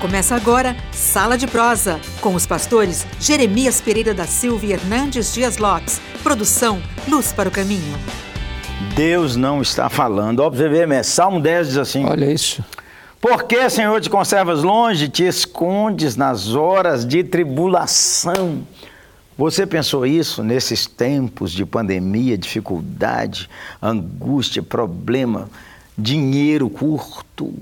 Começa agora Sala de Prosa, com os pastores Jeremias Pereira da Silva e Hernandes Dias Lopes. Produção Luz para o Caminho. Deus não está falando. Observe, Salmo 10 diz assim: Olha isso. Por que, Senhor, te conservas longe, te escondes nas horas de tribulação? Você pensou isso nesses tempos de pandemia, dificuldade, angústia, problema, dinheiro curto?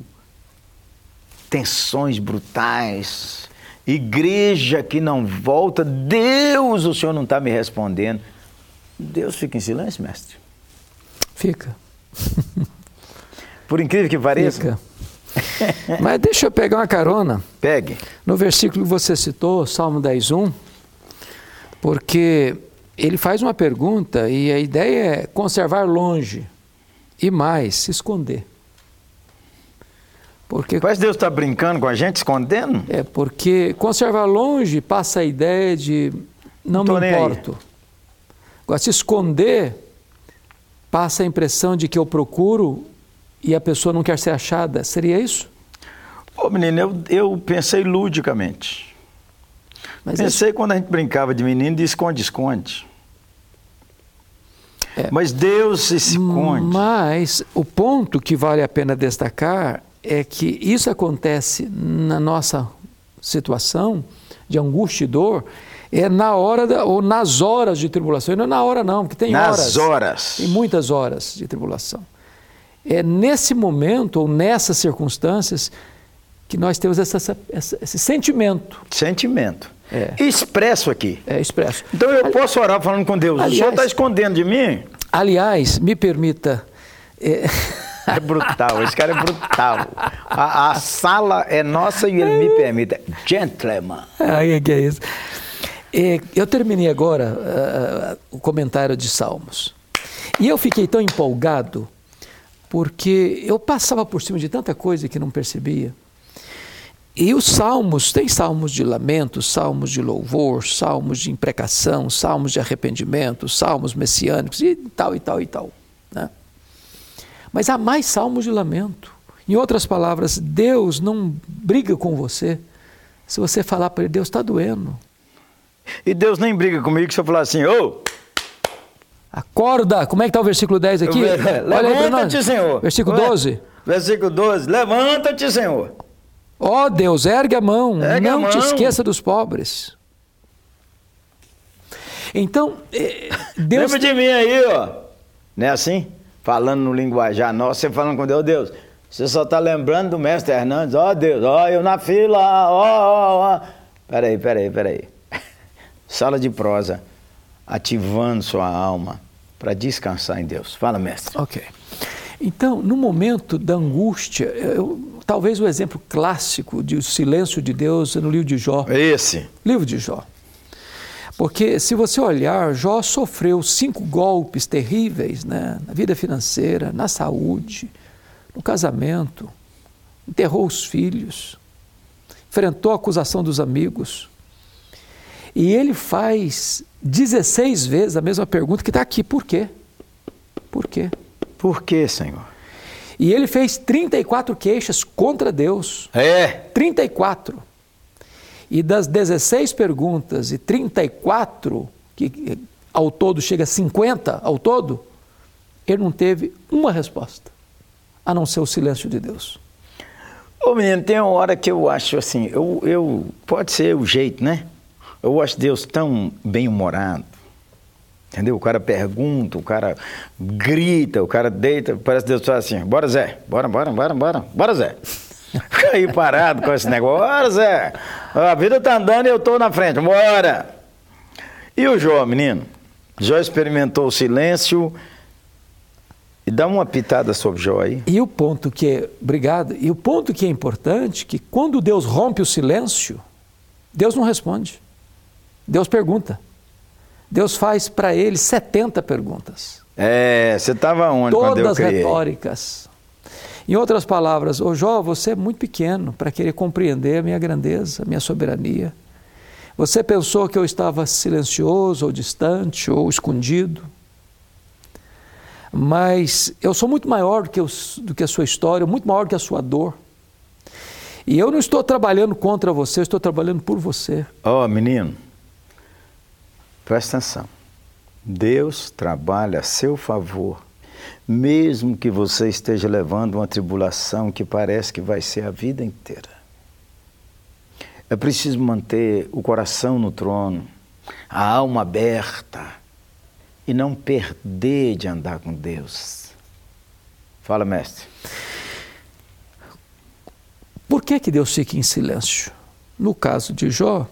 Tensões brutais, igreja que não volta, Deus, o Senhor não está me respondendo. Deus fica em silêncio, mestre? Fica. Por incrível que pareça. Fica. Mas deixa eu pegar uma carona. Pegue. No versículo que você citou, Salmo 10.1, porque ele faz uma pergunta e a ideia é conservar longe e mais, se esconder. Porque, Mas Deus está brincando com a gente, escondendo? É, porque conservar longe passa a ideia de não, não me importo. Agora, se esconder, passa a impressão de que eu procuro e a pessoa não quer ser achada. Seria isso? Ô menino, eu, eu pensei ludicamente. Mas pensei quando a gente brincava de menino de esconde-esconde. É. Mas Deus se esconde. Mas o ponto que vale a pena destacar é que isso acontece na nossa situação de angústia e dor é na hora da, ou nas horas de tribulação. E não é na hora não, porque tem nas horas. horas. Tem muitas horas de tribulação. É nesse momento ou nessas circunstâncias que nós temos essa, essa, esse sentimento. Sentimento. É. Expresso aqui. É, expresso. Então eu posso orar falando com Deus. Aliás, o Senhor está escondendo de mim? Aliás, me permita... É... É brutal, esse cara é brutal. A, a, sala é nossa e ele me permite. Gentleman. Aí que é isso. É, eu terminei agora uh, o comentário de Salmos. E eu fiquei tão empolgado porque eu passava por cima de tanta coisa que não percebia. E os salmos, tem salmos de lamento, salmos de louvor, salmos de imprecação, salmos de arrependimento, salmos messiânicos e tal e tal e tal. Né? Mas há mais salmos de lamento. Em outras palavras, Deus não briga com você se você falar para ele, Deus está doendo. E Deus nem briga comigo se eu falar assim, ô! Oh, Acorda! Como é que está o versículo 10 aqui? Levanta-te, Senhor. Versículo 12. Versículo 12. Levanta-te, Senhor. Ó oh, Deus, ergue a mão. Ergue não a mão. te esqueça dos pobres. Então, eh, Deus. Lembra de mim aí, ó. Não é assim? Falando no linguajar nosso, você falando com Deus, Deus, você só está lembrando do mestre Hernandes, ó oh, Deus, ó, oh, eu na fila, ó, ó, ó. Peraí, peraí, peraí. Sala de prosa, ativando sua alma para descansar em Deus. Fala, mestre. Ok. Então, no momento da angústia, eu, talvez o exemplo clássico de o silêncio de Deus é no livro de Jó. Esse. Livro de Jó. Porque se você olhar, Jó sofreu cinco golpes terríveis né? na vida financeira, na saúde, no casamento, enterrou os filhos, enfrentou a acusação dos amigos. E ele faz 16 vezes a mesma pergunta que está aqui: por quê? Por quê? Por quê, Senhor? E ele fez 34 queixas contra Deus. É. 34. E das 16 perguntas e 34, que ao todo chega a 50 ao todo, ele não teve uma resposta, a não ser o silêncio de Deus. Ô menino, tem uma hora que eu acho assim, eu, eu pode ser o jeito, né? Eu acho Deus tão bem-humorado. Entendeu? O cara pergunta, o cara grita, o cara deita, parece que Deus fala assim, bora Zé, bora, bora, bora, bora, bora Zé. Fica aí parado com esse negócio. Bora, Zé. A vida tá andando e eu tô na frente. Bora. E o Jó, menino? Jó experimentou o silêncio. E dá uma pitada sobre Jó aí. E o ponto que é, obrigado, e o ponto que é importante, que quando Deus rompe o silêncio, Deus não responde. Deus pergunta. Deus faz para ele 70 perguntas. É, você estava onde Todas quando eu criei? retóricas. Em outras palavras, ô Jó, você é muito pequeno para querer compreender a minha grandeza, a minha soberania. Você pensou que eu estava silencioso ou distante ou escondido. Mas eu sou muito maior do que, do que a sua história, muito maior do que a sua dor. E eu não estou trabalhando contra você, eu estou trabalhando por você. Ó, oh, menino, presta atenção. Deus trabalha a seu favor, mesmo que você esteja levando uma tribulação que parece que vai ser a vida inteira. É preciso manter o coração no trono, a alma aberta e não perder de andar com Deus. Fala, mestre. Por que, que Deus fica em silêncio? No caso de Jó,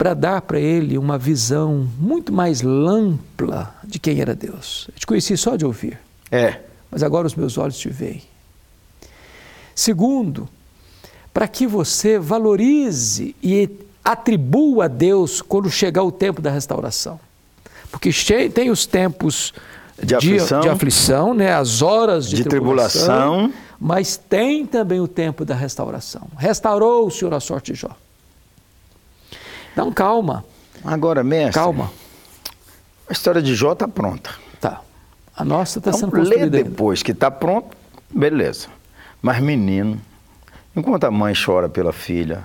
para dar para ele uma visão muito mais ampla de quem era Deus. Eu te conheci só de ouvir. É. Mas agora os meus olhos te veem. Segundo, para que você valorize e atribua a Deus quando chegar o tempo da restauração. Porque tem os tempos de aflição, de, de aflição né? as horas de, de tribulação, tribulação, mas tem também o tempo da restauração. Restaurou o Senhor a sorte de Jó. Então, calma. Agora, mestre. Calma. A história de Jó está pronta. Tá. A nossa está então, sendo construída. Lê depois que está pronto, beleza. Mas, menino, enquanto a mãe chora pela filha,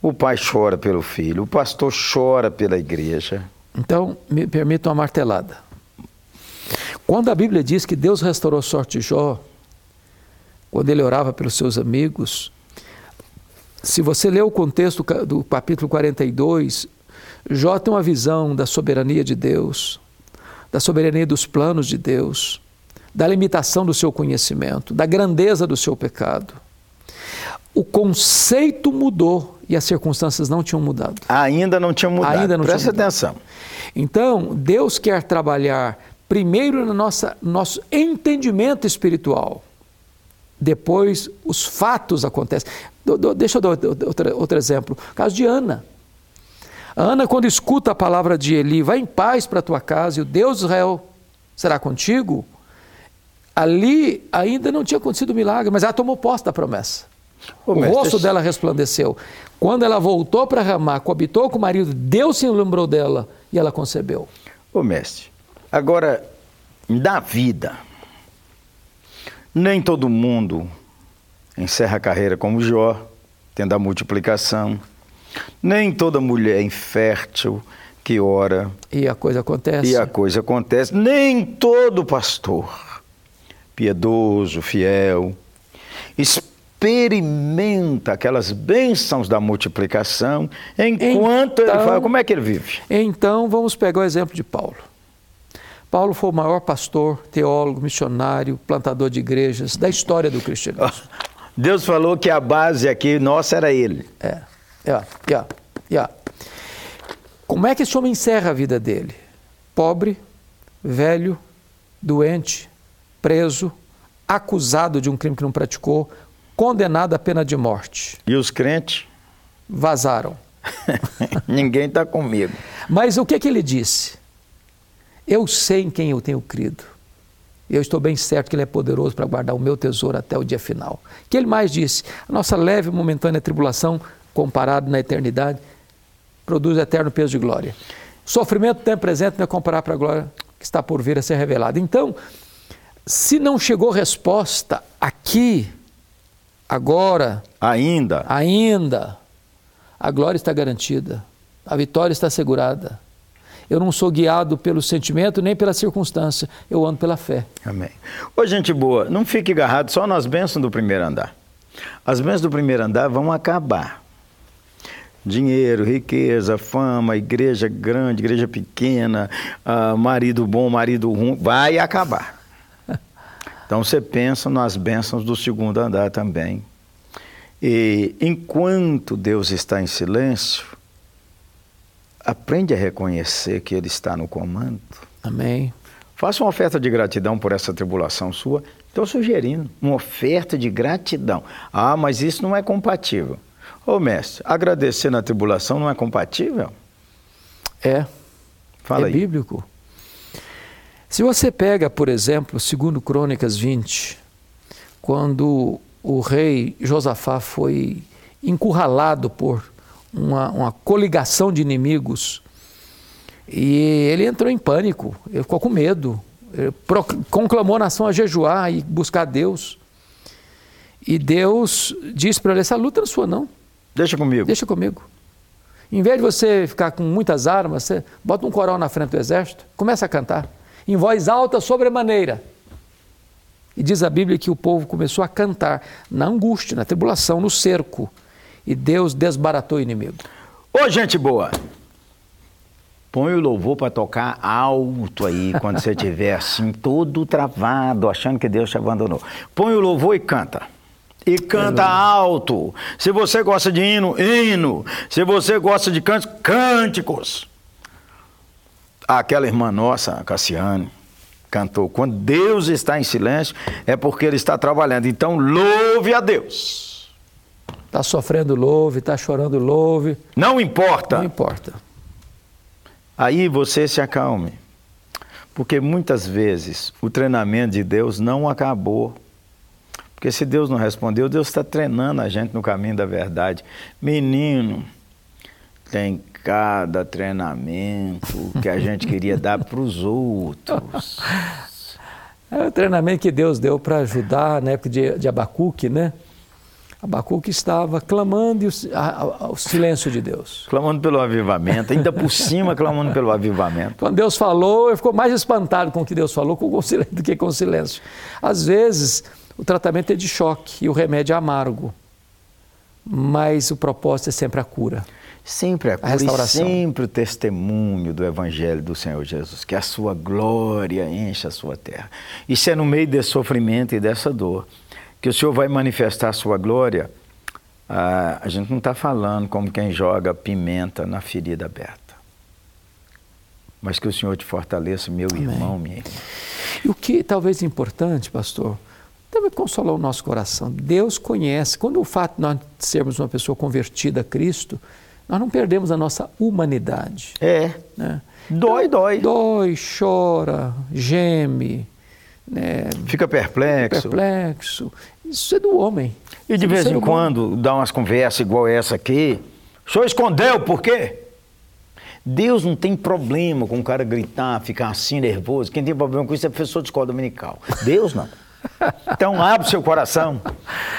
o pai chora pelo filho, o pastor chora pela igreja. Então, me permita uma martelada. Quando a Bíblia diz que Deus restaurou a sorte de Jó, quando ele orava pelos seus amigos, se você ler o contexto do capítulo 42, Jó tem uma visão da soberania de Deus, da soberania dos planos de Deus, da limitação do seu conhecimento, da grandeza do seu pecado. O conceito mudou e as circunstâncias não tinham mudado. Ainda não tinham mudado. Ainda não Presta tinha atenção. Então, Deus quer trabalhar primeiro no nosso entendimento espiritual. Depois, os fatos acontecem. Do, do, deixa eu dar outro, outro exemplo. O caso de Ana. Ana, quando escuta a palavra de Eli, vai em paz para a tua casa e o Deus de Israel será contigo. Ali ainda não tinha acontecido o milagre, mas ela tomou posse da promessa. Ô, o rosto dela resplandeceu. Quando ela voltou para Ramá, coabitou com o marido, Deus se lembrou dela e ela concebeu. Ô mestre, agora, na vida, nem todo mundo encerra a carreira como Jó, tendo a multiplicação. Nem toda mulher infértil que ora. E a coisa acontece. E a coisa acontece. Nem todo pastor piedoso, fiel, experimenta aquelas bênçãos da multiplicação enquanto então, ele fala. Como é que ele vive? Então, vamos pegar o exemplo de Paulo. Paulo foi o maior pastor, teólogo, missionário, plantador de igrejas da história do cristianismo. Deus falou que a base aqui nossa era ele. É. É, é, é. Como é que esse homem encerra a vida dele? Pobre, velho, doente, preso, acusado de um crime que não praticou, condenado à pena de morte. E os crentes? Vazaram. Ninguém está comigo. Mas o que, que ele disse? Eu sei em quem eu tenho crido. Eu estou bem certo que Ele é poderoso para guardar o meu tesouro até o dia final. Que Ele mais disse: a nossa leve e momentânea tribulação, comparado na eternidade, produz eterno peso de glória. O sofrimento do tempo presente não é comparar para a glória que está por vir a ser revelada. Então, se não chegou resposta aqui, agora, ainda, ainda, a glória está garantida, a vitória está assegurada. Eu não sou guiado pelo sentimento nem pela circunstância, eu ando pela fé. Amém. Ô, gente boa, não fique agarrado só nas bênçãos do primeiro andar. As bênçãos do primeiro andar vão acabar. Dinheiro, riqueza, fama, igreja grande, igreja pequena, uh, marido bom, marido ruim, vai acabar. Então você pensa nas bênçãos do segundo andar também. E enquanto Deus está em silêncio, aprende a reconhecer que Ele está no comando. Amém. Faça uma oferta de gratidão por essa tribulação sua. Estou sugerindo uma oferta de gratidão. Ah, mas isso não é compatível. Ô mestre, agradecer na tribulação não é compatível? É. Fala é aí. bíblico. Se você pega, por exemplo, segundo Crônicas 20, quando o rei Josafá foi encurralado por uma, uma coligação de inimigos. E ele entrou em pânico, ele ficou com medo, conclamou a nação a jejuar e buscar Deus. E Deus diz para ele: essa luta não é sua, não. Deixa comigo. Deixa comigo. Em vez de você ficar com muitas armas, você bota um coral na frente do exército, começa a cantar, em voz alta, sobremaneira. E diz a Bíblia que o povo começou a cantar na angústia, na tribulação, no cerco. E Deus desbaratou o inimigo. Ô, gente boa! Põe o louvor para tocar alto aí, quando você estiver assim, todo travado, achando que Deus te abandonou. Põe o louvor e canta. E canta alto. Se você gosta de hino, hino. Se você gosta de cânticos, cânticos. Aquela irmã nossa, Cassiane, cantou: Quando Deus está em silêncio, é porque Ele está trabalhando. Então, louve a Deus. Está sofrendo, louve. Está chorando, louve. Não importa. Não importa. Aí você se acalme. Porque muitas vezes o treinamento de Deus não acabou. Porque se Deus não respondeu, Deus está treinando a gente no caminho da verdade. Menino, tem cada treinamento que a gente queria dar para os outros. É o treinamento que Deus deu para ajudar na época de, de Abacuque, né? Abacuque estava clamando o, silêncio de Deus. Clamando pelo avivamento, ainda por cima clamando pelo avivamento. Quando Deus falou, ele ficou mais espantado com o que Deus falou com o silêncio, do que com o silêncio. Às vezes, o tratamento é de choque e o remédio é amargo, mas o propósito é sempre a cura. Sempre a, cura a restauração. e sempre o testemunho do Evangelho do Senhor Jesus, que a sua glória enche a sua terra. Isso é no meio desse sofrimento e dessa dor que o Senhor vai manifestar a sua glória, ah, a gente não está falando como quem joga pimenta na ferida aberta. Mas que o Senhor te fortaleça, meu Amém. irmão, minha irmã. E o que talvez é importante, pastor, deve consolar o nosso coração. Deus conhece. Quando o fato de nós sermos uma pessoa convertida a Cristo, nós não perdemos a nossa humanidade. É. Né? Dói, então, dói. Dói, chora, geme, né? Fica perplexo. Perplexo. Isso é do homem. E de vez em quando dá umas conversas igual essa aqui. O senhor escondeu por quê? Deus não tem problema com o cara gritar, ficar assim nervoso. Quem tem problema com isso é professor de escola dominical. Deus não. Então abre o seu coração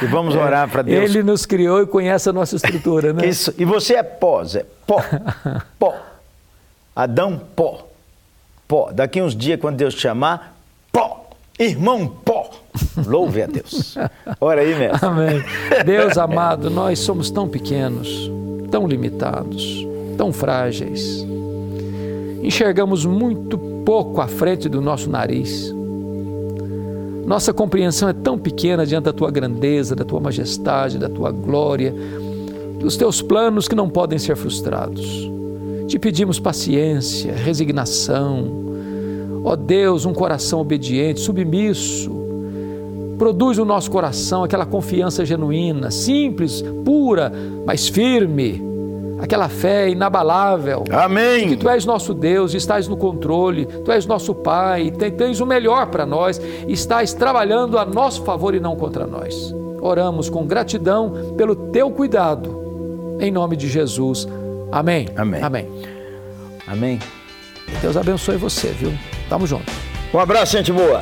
e vamos é, orar para Deus. Ele nos criou e conhece a nossa estrutura, né? Isso. E você é pó, Zé. Pó. Pó. Adão, pó. Pó. Daqui uns dias, quando Deus te chamar, pó. Irmão pó. Louve a Deus. Ora aí, mestre. Amém. Deus amado, nós somos tão pequenos, tão limitados, tão frágeis. Enxergamos muito pouco à frente do nosso nariz. Nossa compreensão é tão pequena diante da tua grandeza, da tua majestade, da tua glória, dos teus planos que não podem ser frustrados. Te pedimos paciência, resignação, Ó Deus, um coração obediente, submisso. Produz no nosso coração aquela confiança genuína, simples, pura, mas firme. Aquela fé inabalável. Amém. Que tu és nosso Deus, estás no controle, tu és nosso Pai, tens o melhor para nós, estás trabalhando a nosso favor e não contra nós. Oramos com gratidão pelo teu cuidado. Em nome de Jesus. Amém. Amém. Amém. Amém. Deus abençoe você, viu? Tamo junto. Um abraço, gente boa.